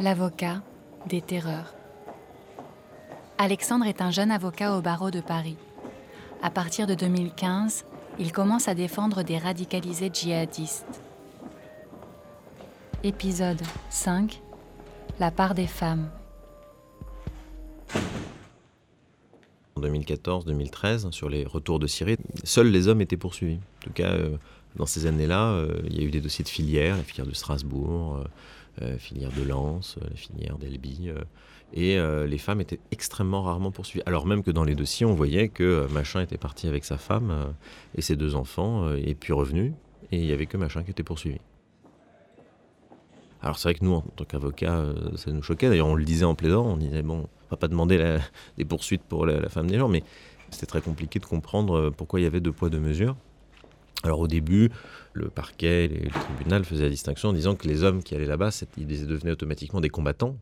L'avocat des terreurs. Alexandre est un jeune avocat au barreau de Paris. À partir de 2015, il commence à défendre des radicalisés djihadistes. Épisode 5 La part des femmes. En 2014-2013, sur les retours de Syrie, seuls les hommes étaient poursuivis. En tout cas, euh, dans ces années-là, euh, il y a eu des dossiers de filières, la filière de Strasbourg, euh, filière de Lens, la filière d'Elby. et les femmes étaient extrêmement rarement poursuivies. Alors même que dans les dossiers, on voyait que Machin était parti avec sa femme et ses deux enfants, et puis revenu, et il n'y avait que Machin qui était poursuivi. Alors c'est vrai que nous, en tant qu'avocats, ça nous choquait. D'ailleurs, on le disait en plaidant, on disait, bon, on va pas demander des poursuites pour la, la femme des gens, mais c'était très compliqué de comprendre pourquoi il y avait deux poids, deux mesures. Alors au début, le parquet, le tribunal faisaient la distinction en disant que les hommes qui allaient là-bas, ils devenaient automatiquement des combattants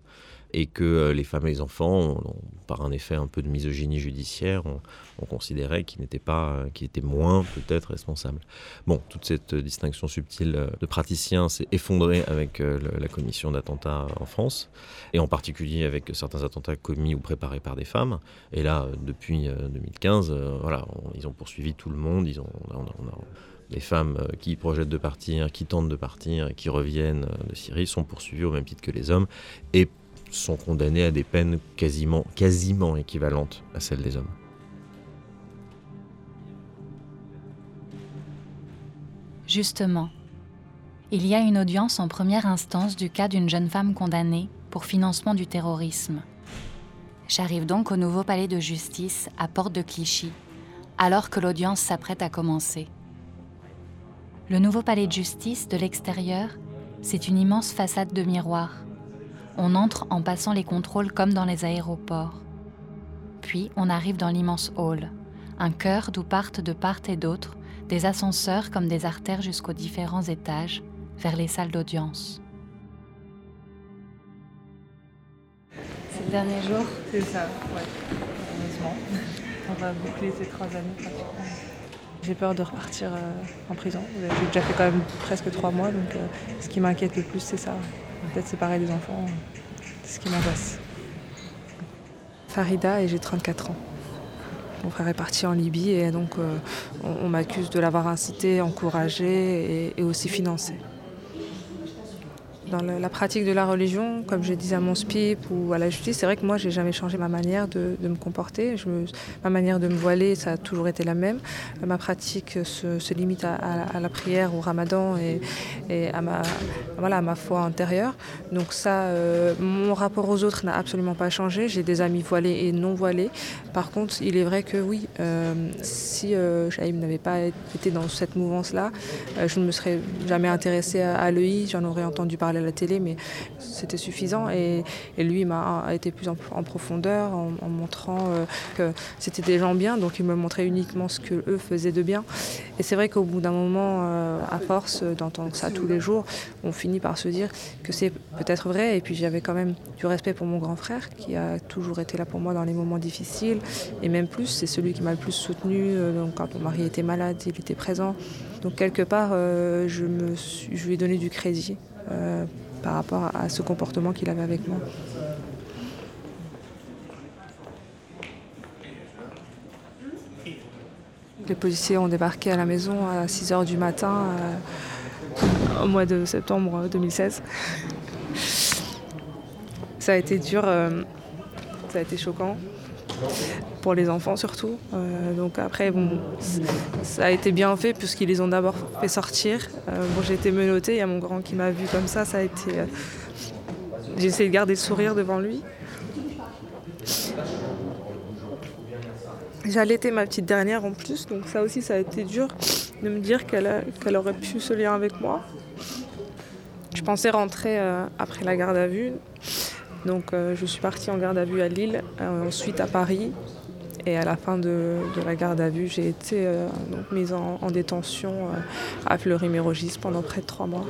et que euh, les femmes et les enfants, par un effet un peu de misogynie judiciaire, on, considérait qu'ils n'étaient pas, qu'ils étaient moins peut-être responsables. Bon, toute cette distinction subtile euh, de praticiens s'est effondrée avec euh, la commission d'attentats en France, et en particulier avec certains attentats commis ou préparés par des femmes. Et là, depuis 2015, voilà, ils ont poursuivi tout le monde. Les femmes qui projettent de partir, qui tentent de partir qui reviennent de Syrie sont poursuivies au même titre que les hommes. Et sont condamnés à des peines quasiment, quasiment équivalentes à celles des hommes. Justement, il y a une audience en première instance du cas d'une jeune femme condamnée pour financement du terrorisme. J'arrive donc au nouveau palais de justice à Porte de Clichy, alors que l'audience s'apprête à commencer. Le nouveau palais de justice, de l'extérieur, c'est une immense façade de miroirs on entre en passant les contrôles comme dans les aéroports. Puis on arrive dans l'immense hall, un cœur d'où partent de part et d'autre des ascenseurs comme des artères jusqu'aux différents étages vers les salles d'audience. C'est le dernier jour C'est ça, ouais. Heureusement. On va boucler ces trois années pratiquement. J'ai peur de repartir euh, en prison. J'ai déjà fait quand même presque trois mois, donc euh, ce qui m'inquiète le plus, c'est ça peut-être séparer des enfants, c'est ce qui m'angoisse. Farida et j'ai 34 ans. Mon frère est parti en Libye et donc euh, on, m'accuse de l'avoir incité, encouragé et aussi financé dans la, pratique de la religion, comme je disais à mon SPIP ou à la justice, c'est vrai que moi, j'ai jamais changé ma manière de, me comporter. Ma manière de me voiler, ça a toujours été la même. Ma pratique se, limite à, la prière, au ramadan et, à, ma, voilà, ma foi intérieure. Donc ça, euh, mon rapport aux autres n'a absolument pas changé. J'ai des amis voilés et non voilés. Par contre, il est vrai que oui, euh, si euh, n'avait pas été dans cette mouvance-là, euh, je ne me serais jamais intéressée à, à l'EI, j'en aurais entendu parler à la télé, mais c'était suffisant. Et, lui m'a été plus en, profondeur en, montrant euh, que c'était des gens bien, donc il me montrait uniquement ce que eux faisaient de bien. Et c'est vrai qu'au bout d'un moment, euh, à force d'entendre ça tous les jours, on finit par se dire que c'est peut-être vrai. Et puis j'avais quand même du respect pour mon grand frère, qui a toujours été là pour moi dans les moments difficiles, et même plus, c'est celui qui m'a le plus soutenu. Euh, donc quand mon mari était malade, il était présent. Donc quelque part, je lui ai donné du crédit euh, par rapport à ce comportement qu'il avait avec moi. Les policiers ont débarqué à la maison à 6 h du matin euh, au mois de septembre 2016. Ça a été dur, euh, ça a été choquant pour les enfants surtout. Euh, donc après, ça a été bien fait puisqu'ils les ont d'abord fait sortir. Euh, bon, j'ai été menottée, il y a mon grand qui m'a vu comme ça, ça a été... Euh, j'ai essayé de garder le sourire devant lui. J'ai allaité ma petite dernière en plus, donc ça aussi ça a été dur de me dire qu'elle aurait pu se lire avec moi. Je pensais rentrer après la garde à vue. Donc je suis partie en garde à vue à Lille, ensuite à Paris. Et à la fin de, la garde à vue, j'ai été euh, mise en, détention euh, à Fleury-Mérogis pendant près de trois mois.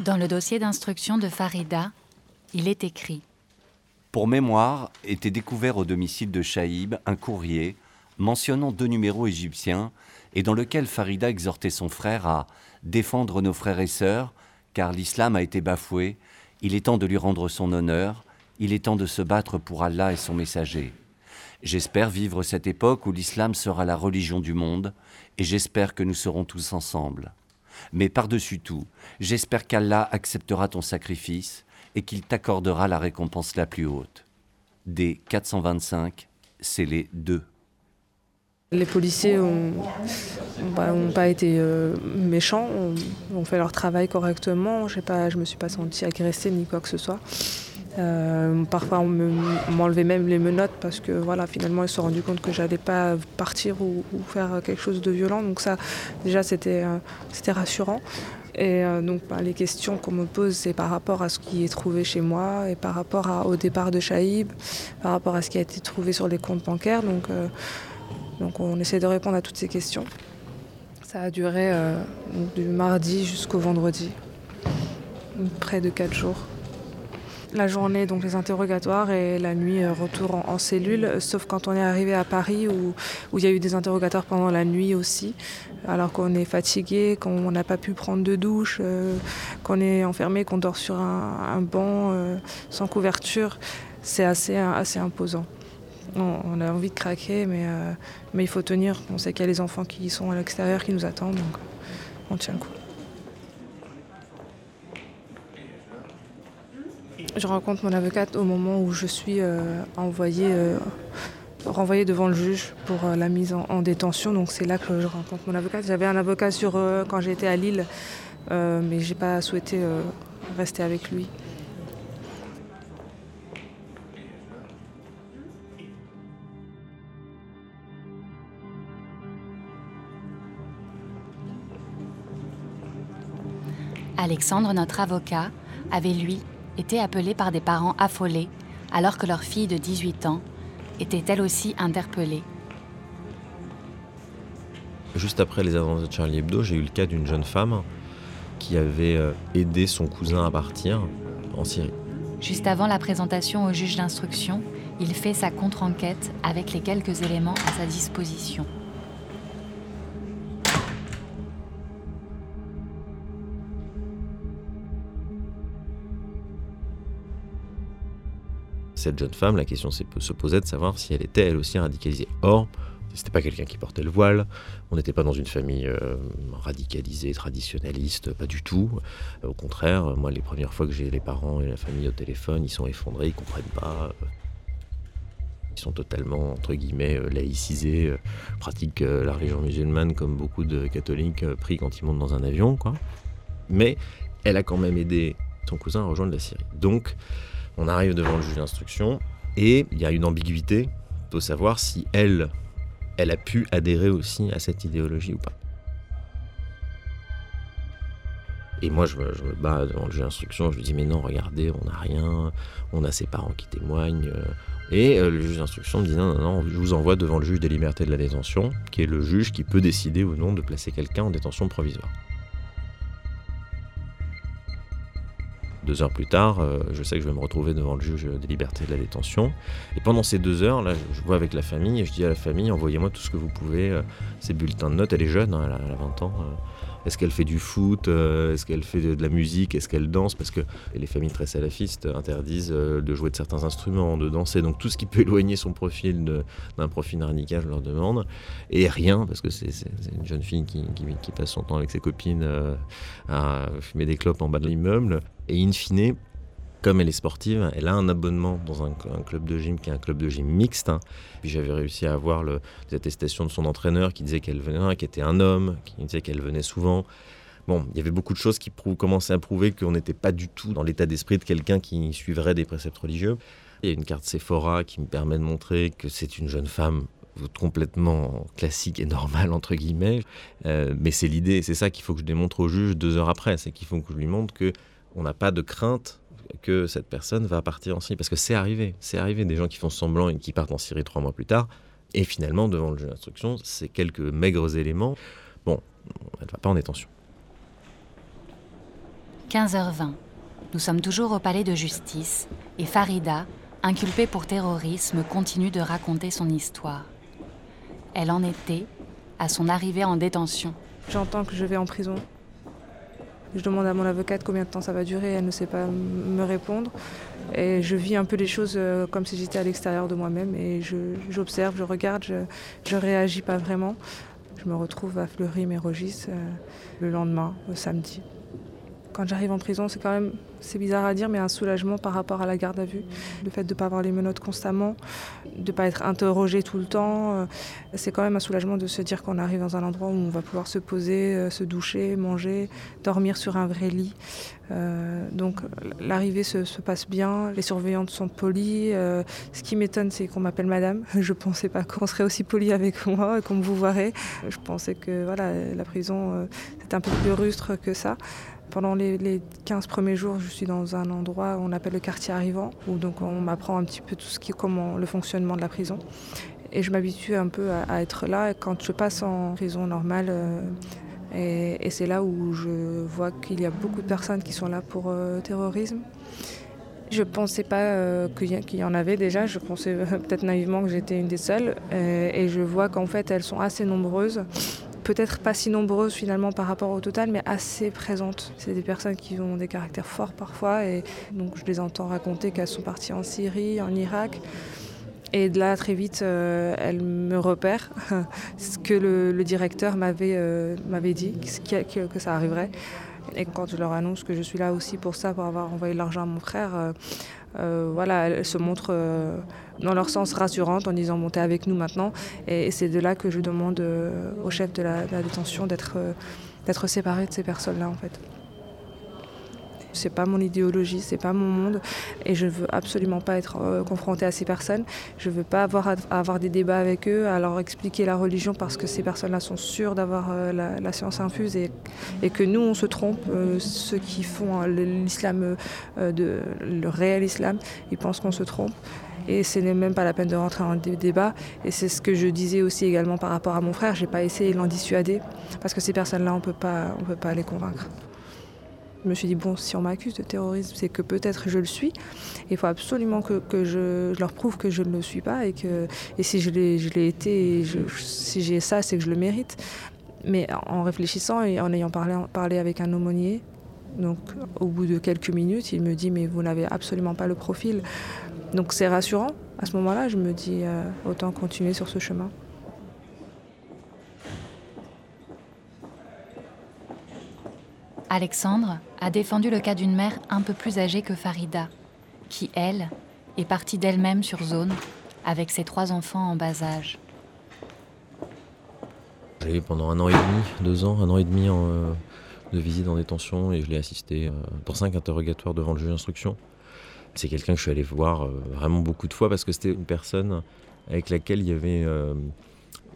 Dans le dossier d'instruction de Farida, il est écrit Pour mémoire, était découvert au domicile de Chaïb un courrier mentionnant deux numéros égyptiens et dans lequel Farida exhortait son frère à défendre nos frères et sœurs, car l'islam a été bafoué, il est temps de lui rendre son honneur, il est temps de se battre pour Allah et son messager. J'espère vivre cette époque où l'islam sera la religion du monde, et j'espère que nous serons tous ensemble. Mais par-dessus tout, j'espère qu'Allah acceptera ton sacrifice et qu'il t'accordera la récompense la plus haute. Des 425, c'est les deux. Les policiers n'ont bah, pas été euh, méchants, ont, fait leur travail correctement. Je ne me suis pas sentie agressée ni quoi que ce soit. Euh, parfois, on m'enlevait même les menottes parce que voilà, finalement, ils se sont rendus compte que j'allais pas partir ou, faire quelque chose de violent. Donc ça, déjà, c'était euh, rassurant. Et donc, bah, les questions qu'on me pose, c'est par rapport à ce qui est trouvé chez moi et par rapport au départ de Chaïb, par rapport à ce qui a été trouvé sur les comptes bancaires. Donc, donc on essaie de répondre à toutes ces questions. Ça a duré euh, du mardi jusqu'au vendredi, près de quatre jours. La journée, donc les interrogatoires, et la nuit, euh, retour en, cellule, sauf quand on est arrivé à Paris où, il y a eu des interrogatoires pendant la nuit aussi, alors qu'on est fatigué, qu'on n'a pas pu prendre de douche, euh, qu'on est enfermé, qu'on dort sur un, banc sans couverture. C'est assez, assez imposant on a envie de craquer, euh, mais, il faut tenir. On sait qu'il y a les enfants qui sont à l'extérieur, qui nous attendent, donc on tient le coup. Je rencontre mon avocate au moment où je suis euh, euh, renvoyée devant le juge pour la mise en, détention. Donc c'est là que je rencontre mon avocate. J'avais un avocat sur quand j'étais à Lille, mais j'ai pas souhaité rester avec lui. Alexandre, notre avocat, avait lui été appelé par des parents affolés alors que leur fille de 18 ans était elle aussi interpellée. Juste après les annonces de Charlie Hebdo, j'ai eu le cas d'une jeune femme qui avait euh, aidé son cousin à partir en Syrie. Juste avant la présentation au juge d'instruction, il fait sa contre-enquête avec les quelques éléments à sa disposition. Cette jeune femme, la question se posait de savoir si elle était elle aussi radicalisée. Or, c'était pas quelqu'un qui portait le voile, on n'était pas dans une famille euh, radicalisée, traditionnaliste, pas du tout. Au contraire, moi, les premières fois que j'ai les parents et la famille au téléphone, ils sont effondrés, ils comprennent pas. Ils sont totalement, entre guillemets, euh, laïcisés, euh, pratiquent la religion musulmane comme beaucoup de catholiques pris quand ils montent dans un avion, quoi. Mais elle a quand même aidé son cousin à rejoindre la Syrie. Donc, on arrive devant le juge d'instruction et il y a une ambiguïté. Il savoir si elle, elle a pu adhérer aussi à cette idéologie ou pas. Et moi, je me, bats devant le juge d'instruction, je lui dis Mais non, regardez, on n'a rien, on a ses parents qui témoignent. Et euh, le juge d'instruction me dit Non, non, non, je vous envoie devant le juge des libertés de la détention, qui est le juge qui peut décider ou non de placer quelqu'un en détention provisoire. Deux heures plus tard, euh, je sais que je vais me retrouver devant le juge des libertés de la détention. Et pendant ces deux heures, là, je vois avec la famille et je dis à la famille, envoyez-moi tout ce que vous pouvez, euh, ces bulletins de notes. Elle est jeune, hein, elle, a, 20 ans. Euh. Est-ce qu'elle fait du foot Est-ce qu'elle fait de, la musique Est-ce qu'elle danse? Parce que les familles très salafistes interdisent de jouer de certains instruments, de danser. Donc tout ce qui peut éloigner son profil d'un profil radical, je leur demande. Et rien, parce que c'est une jeune fille qui, qui, passe son temps avec ses copines à fumer des clopes en bas de l'immeuble. Et in fine, comme elle est sportive, elle a un abonnement dans un, club de gym qui est un club de gym mixte. Hein. Puis j'avais réussi à avoir le, des attestations de son entraîneur qui disait qu'elle venait, qui était un homme, qui disait qu'elle venait souvent. Bon, il y avait beaucoup de choses qui commençaient à prouver qu'on n'était pas du tout dans l'état d'esprit de quelqu'un qui suivrait des préceptes religieux. Il y a une carte Sephora qui me permet de montrer que c'est une jeune femme complètement classique et normale entre guillemets. Euh, mais c'est l'idée, c'est ça qu'il faut que je démontre au juge deux heures après, c'est qu'il faut que je lui montre que on n'a pas de crainte que cette personne va partir en Syrie. Parce que c'est arrivé, c'est arrivé des gens qui font semblant et qui partent en Syrie trois mois plus tard. Et finalement, devant le juge d'instruction, c'est quelques maigres éléments. Bon, elle ne va pas en détention. 15h20. Nous sommes toujours au palais de justice et Farida, inculpée pour terrorisme, continue de raconter son histoire. elle en était à son arrivée en détention. J'entends que je vais en prison. Je demande à mon avocate combien de temps ça va durer, elle ne sait pas me répondre. Et je vis un peu les choses euh, comme si j'étais à l'extérieur de moi-même et j'observe, je, regarde, je ne réagis pas vraiment. Je me retrouve à Fleury-Mérogis euh, le lendemain, le samedi quand j'arrive en prison, c'est quand même, c'est bizarre à dire, mais un soulagement par rapport à la garde à vue. Le fait de ne pas avoir les menottes constamment, de ne pas être interrogé tout le temps, euh, c'est quand même un soulagement de se dire qu'on arrive dans un endroit où on va pouvoir se poser, euh, se doucher, manger, dormir sur un vrai lit. Euh, donc l'arrivée se, passe bien, les surveillantes sont polies. ce qui m'étonne, c'est qu'on m'appelle madame. Je ne pensais pas qu'on serait aussi poli avec moi, qu'on me vous. Je pensais que voilà, la prison, c'était un peu plus rustre que ça. Pendant les, 15 premiers jours, je suis dans un endroit qu'on appelle le quartier arrivant, où donc on m'apprend un petit peu tout ce qui, comment le fonctionnement de la prison. Et je m'habitue un peu à, être là. quand je passe en prison normale, euh, et, c'est là où je vois qu'il y a beaucoup de personnes qui sont là pour euh, terrorisme. Je ne pensais pas euh, qu'il y en avait déjà, je pensais peut-être naïvement que j'étais une des seules. et je vois qu'en fait elles sont assez nombreuses peut-être pas si nombreuses finalement par rapport au total, mais assez présentes. C'est des personnes qui ont des caractères forts parfois, et donc je les entends raconter qu'elles sont parties en Syrie, en Irak. Et de là, très vite, euh, elles me repèrent, ce que le, directeur m'avait euh, dit, que, que, ça arriverait. Et quand je leur annonce que je suis là aussi pour ça, pour avoir envoyé de l'argent à mon frère, euh, euh, voilà, elles se montrent euh, dans leur sens rassurantes en disant montez avec nous maintenant. Et, c'est de là que je demande euh, au chef de la, détention d'être d'être séparé de ces personnes-là en fait. C'est pas mon idéologie, c'est pas mon monde, et je veux absolument pas être confronté confrontée à ces personnes. Je veux pas avoir à, avoir des débats avec eux, à leur expliquer la religion parce que ces personnes-là sont sûres d'avoir la, science infuse et, que nous on se trompe. ceux qui font l'islam, le réel islam, ils pensent qu'on se trompe. Et ce n'est même pas la peine de rentrer en débat. Et c'est ce que je disais aussi également par rapport à mon frère. J'ai pas essayé de l'en dissuader parce que ces personnes-là, on peut pas, on peut pas les convaincre. Je me suis dit, bon, si on m'accuse de terrorisme, c'est que peut-être je le suis. Il faut absolument que, je, leur prouve que je ne le suis pas et que et si je l'ai été, si j'ai ça, c'est que je le mérite. Mais en réfléchissant et en ayant parlé, avec un aumônier, donc au bout de quelques minutes, il me dit, mais vous n'avez absolument pas le profil. Donc c'est rassurant. À ce moment-là, je me dis, euh, autant continuer sur ce chemin. Alexandre a défendu le cas d'une mère un peu plus âgée que Farida, qui, elle, est partie d'elle-même sur zone avec ses trois enfants en bas âge. J'ai eu pendant un an et demi, deux ans, un an et demi euh, de visite en détention et je l'ai assisté pour euh, cinq interrogatoires devant le juge d'instruction. C'est quelqu'un que je suis allé voir euh, vraiment beaucoup de fois parce que c'était une personne avec laquelle il y avait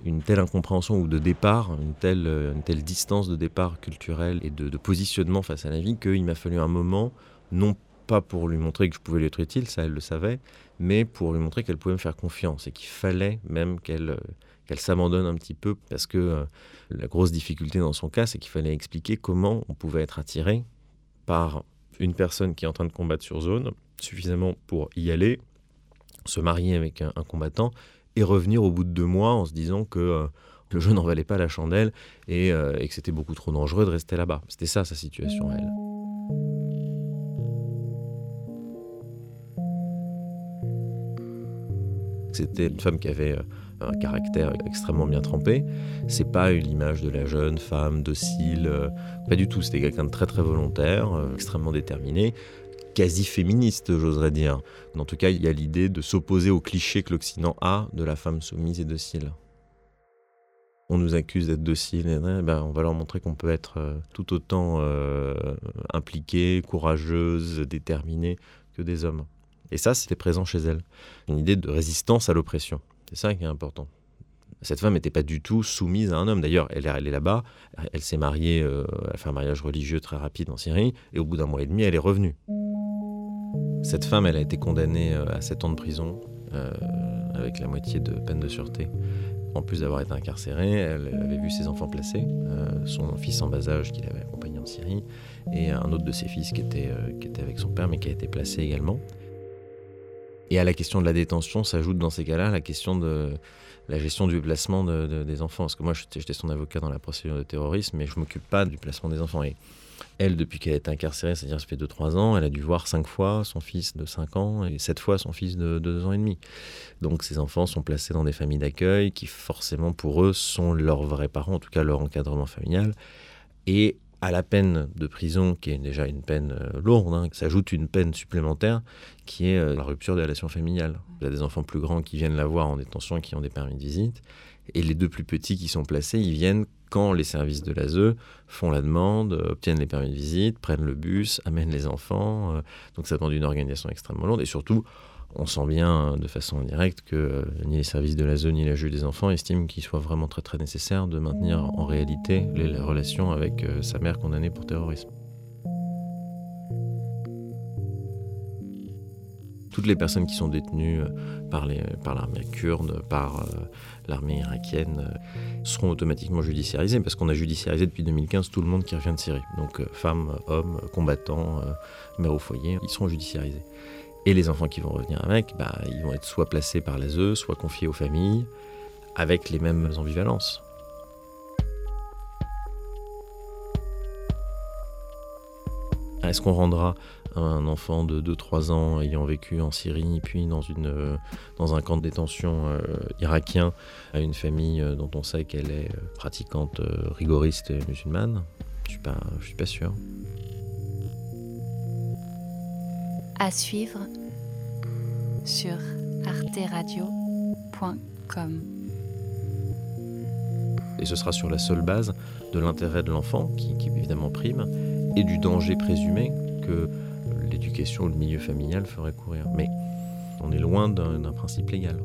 une telle incompréhension ou de départ, une telle, euh, une telle distance de départ culturel et de, positionnement face à la vie qu'il m'a fallu un moment, non pas pour lui montrer que je pouvais lui être utile, ça elle le savait, mais pour lui montrer qu'elle pouvait me faire confiance et qu'il fallait même qu'elle euh, qu'elle s'abandonne un petit peu parce que euh, la grosse difficulté dans son cas, c'est qu'il fallait expliquer comment on pouvait être attiré par une personne qui est en train de combattre sur zone suffisamment pour y aller, se marier avec un combattant et revenir au bout de deux mois en se disant que euh, le jeu n'en valait pas la chandelle euh, et, que c'était beaucoup trop dangereux de rester là-bas. C'était ça sa situation, elle. C'était une femme qui avait euh, un caractère extrêmement bien trempé. C'est pas l'image de la jeune femme docile, pas du tout. C'était quelqu'un de très très volontaire, extrêmement déterminé, quasi féministe, j'oserais dire. En tout cas, il y a l'idée de s'opposer au cliché que l'Occident a de la femme soumise et docile. On nous accuse d'être docile, eh ben, on va leur montrer qu'on peut être euh, tout autant euh, impliquée, courageuse, déterminée que des hommes. Et ça, c'était présent chez elle. Une idée de résistance à l'oppression. C'est ça qui est important. Cette femme n'était pas du tout soumise à un homme. D'ailleurs, elle, est là-bas, elle s'est mariée, euh, elle a fait un mariage religieux très rapide en Syrie, et au bout d'un mois et demi, elle est revenue. Cette femme, elle a été condamnée euh, à 7 ans de prison, euh, avec la moitié de peine de sûreté. En plus d'avoir été incarcérée, elle avait vu ses enfants placés, son fils en bas âge qu'il avait accompagné en Syrie, et un autre de ses fils qui était avec son père, mais qui a été placé également. Et à la question de la détention s'ajoute dans ces cas-là la question de la gestion du placement des enfants. Parce que moi, j'étais son avocat dans la procédure de terrorisme, mais je ne m'occupe pas du placement des enfants. Et elle, depuis qu'elle est incarcérée, c'est-à-dire ça fait 2-3 ans, elle a dû voir 5 fois son fils de 5 ans et 7 fois son fils de 2 ans et demi. Donc ces enfants sont placés dans des familles d'accueil qui forcément pour eux sont leurs vrais parents, en tout cas leur encadrement familial. Et à la peine de prison, qui est déjà une peine euh, lourde, hein, s'ajoute une peine supplémentaire qui est euh, la rupture des relations familiales. Il y a des enfants plus grands qui viennent la voir en détention qui ont des permis de visite. Et les deux plus petits qui sont placés, ils viennent quand les services de l'ASE font la demande, obtiennent les permis de visite, prennent le bus, amènent les enfants. Euh, donc ça demande une organisation extrêmement lourde. Et surtout, on sent bien de façon indirecte que euh, ni les services de l'ASE ni la juge des enfants estiment qu'il soit vraiment très très nécessaire de maintenir en réalité les relations avec euh, sa mère condamnée pour terrorisme. toutes les personnes qui sont détenues euh, par, l'armée kurde, par euh, l'armée irakienne, euh, seront automatiquement judiciarisées parce qu'on a judiciarisé depuis 2015 tout le monde qui revient de Syrie. Donc femmes, hommes, combattants, mères au foyer, ils seront judiciarisés. Et les enfants qui vont revenir avec, bah, ils vont être soit placés par l'ASE, soit confiés aux familles, avec les mêmes ambivalences. Est-ce qu'on rendra un enfant de 2-3 ans ayant vécu en Syrie, puis dans, une, euh, dans un camp de détention euh, irakien, à une famille euh, dont on sait qu'elle est pratiquante rigoriste et musulmane? Je ne suis, suis pas sûr. À suivre sur arteradio.com. Et ce sera sur la seule base de l'intérêt de l'enfant, qui, qui évidemment prime, et du danger présumé que l'éducation ou le milieu familial ferait courir. Mais on est loin d'un principe légal.